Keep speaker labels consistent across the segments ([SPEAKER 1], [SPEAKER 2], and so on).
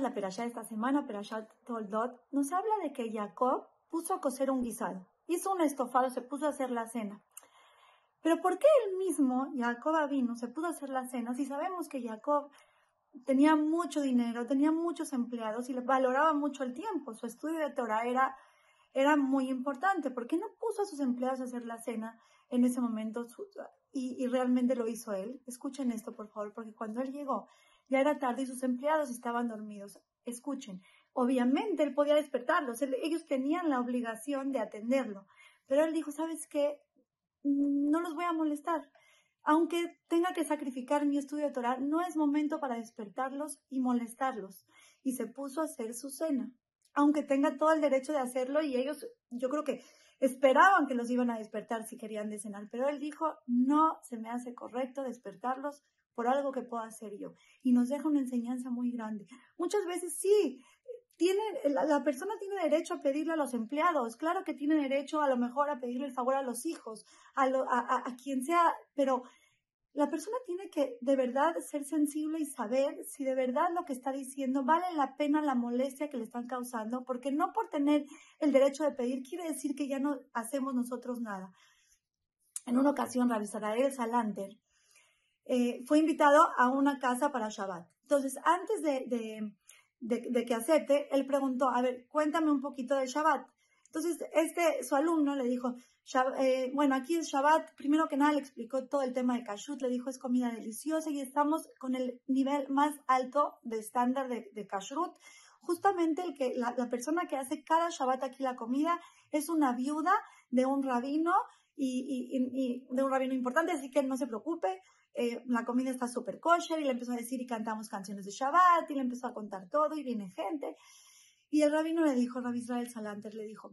[SPEAKER 1] la perashá esta semana, perashá Toldot, nos habla de que Jacob puso a cocer un guisado. Hizo un estofado, se puso a hacer la cena. Pero ¿por qué él mismo, Jacob vino, se pudo hacer la cena si sabemos que Jacob tenía mucho dinero, tenía muchos empleados y valoraba mucho el tiempo? Su estudio de Torah era, era muy importante. ¿Por qué no puso a sus empleados a hacer la cena en ese momento y realmente lo hizo él? Escuchen esto, por favor, porque cuando él llegó ya era tarde y sus empleados estaban dormidos. Escuchen, obviamente él podía despertarlos, ellos tenían la obligación de atenderlo, pero él dijo, ¿sabes qué? no los voy a molestar. Aunque tenga que sacrificar mi estudio de Torah, no es momento para despertarlos y molestarlos. Y se puso a hacer su cena. Aunque tenga todo el derecho de hacerlo y ellos, yo creo que esperaban que los iban a despertar si querían de cenar. Pero él dijo, no se me hace correcto despertarlos por algo que pueda hacer yo. Y nos deja una enseñanza muy grande. Muchas veces sí, tiene, la, persona tiene derecho a pedirle a los empleados, claro que tiene derecho a lo mejor a pedirle el favor a los hijos, a, a, quien sea, pero la persona tiene que de verdad ser sensible y saber si de verdad lo que está diciendo vale la pena la molestia que le están causando, porque no por tener el derecho de pedir quiere decir que ya no hacemos nosotros nada. En una ocasión, Rabbi el Salanter eh, fue invitado a una casa para Shabbat. Entonces, antes de que acepte, él preguntó, a ver, cuéntame un poquito de Shabbat. Entonces, este, su alumno le dijo, eh, bueno, aquí es Shabbat, primero que nada le explicó todo el tema de kashrut, le dijo es comida deliciosa y estamos con el nivel más alto de estándar de, de kashrut. Justamente el que, la, persona que hace cada Shabbat aquí la comida es una viuda de un rabino y, y, de un rabino importante, así que no se preocupe, eh, la comida está súper kosher y le empezó a decir y cantamos canciones de Shabbat y le empezó a contar todo y viene gente. Y el rabino le dijo, Rabbi Israel Salanter le dijo,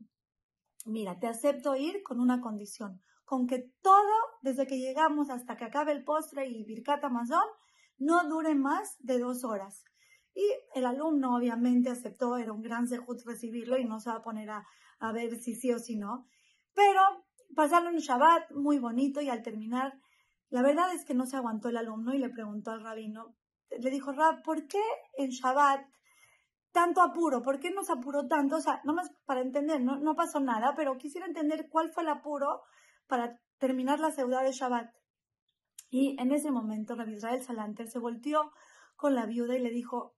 [SPEAKER 1] mira, te acepto ir con una condición, con que todo, desde que llegamos hasta que acabe el postre y Birkat Amazon, no dure más de dos horas. Y el alumno obviamente aceptó, era un gran sejut recibirlo y no se va a poner a, a ver si sí o si no. Pero pasaron un Shabbat muy bonito y al terminar la verdad es que no se aguantó el alumno y le preguntó al rabino, le dijo, Rab, ¿por qué en Shabbat tanto apuro? ¿Por qué nos apuró tanto? O sea, más para entender, no, no pasó nada, pero quisiera entender cuál fue el apuro para terminar la ciudad de Shabbat. Y en ese momento, Rabbi Israel Salanter se volteó con la viuda y le dijo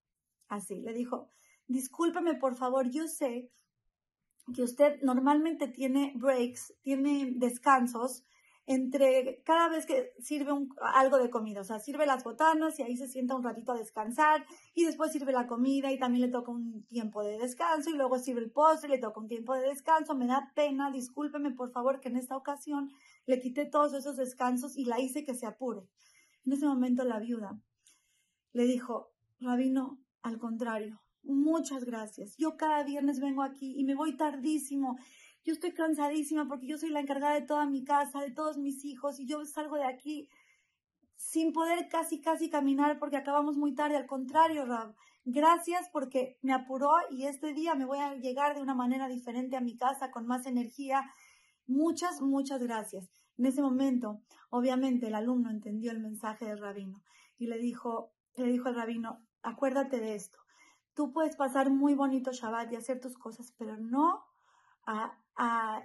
[SPEAKER 1] así, le dijo, discúlpeme por favor, yo sé que usted normalmente tiene breaks, tiene descansos entre cada vez que sirve algo de comida, o sea, sirve las botanas y ahí se sienta un ratito a descansar y después sirve la comida y también le toca un tiempo de descanso y luego sirve el postre le toca un tiempo de descanso. Me da pena, discúlpeme por favor que en esta ocasión le quité todos esos descansos y la hice que se apure. En ese momento la viuda le dijo, Rabino, al contrario, muchas gracias. Yo cada viernes vengo aquí y me voy tardísimo yo estoy cansadísima porque yo soy la encargada de toda mi casa, de todos mis hijos, y yo salgo de aquí sin poder casi, casi caminar porque acabamos muy tarde. Al contrario, Rab, gracias porque me apuró y este día me voy a llegar de una manera diferente a mi casa con más energía. Muchas, muchas gracias. En ese momento, obviamente, el alumno entendió el mensaje del rabino y le dijo, le dijo al rabino, acuérdate de esto. Tú puedes pasar muy bonito Shabbat y hacer tus cosas, pero no a a,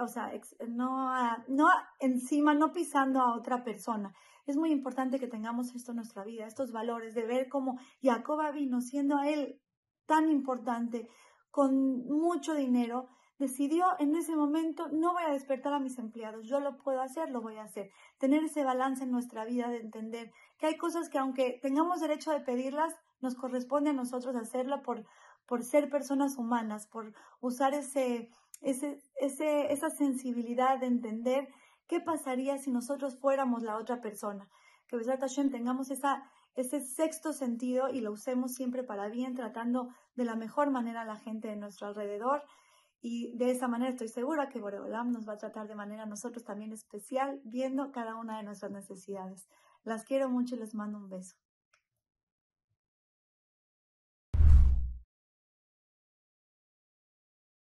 [SPEAKER 1] o sea, no, no encima, no pisando a otra persona. Es muy importante que tengamos esto en nuestra vida, estos valores de ver cómo Jacob vino, siendo a él tan importante, con mucho dinero, decidió en ese momento no voy a despertar a mis empleados, yo lo puedo hacer, lo voy a hacer. Tener ese balance en nuestra vida de entender que hay cosas que aunque tengamos derecho de pedirlas, nos corresponde a nosotros hacerlo por, por ser personas humanas, por usar ese, ese, ese, esa sensibilidad de entender qué pasaría si nosotros fuéramos la otra persona. Que Besat Hashem tengamos esa, ese sexto sentido y lo usemos siempre para bien, tratando de la mejor manera a la gente de nuestro alrededor. Y de esa manera estoy segura que Boreolam nos va a tratar de manera nosotros también especial, viendo cada una de nuestras necesidades. Las quiero mucho y les mando un beso.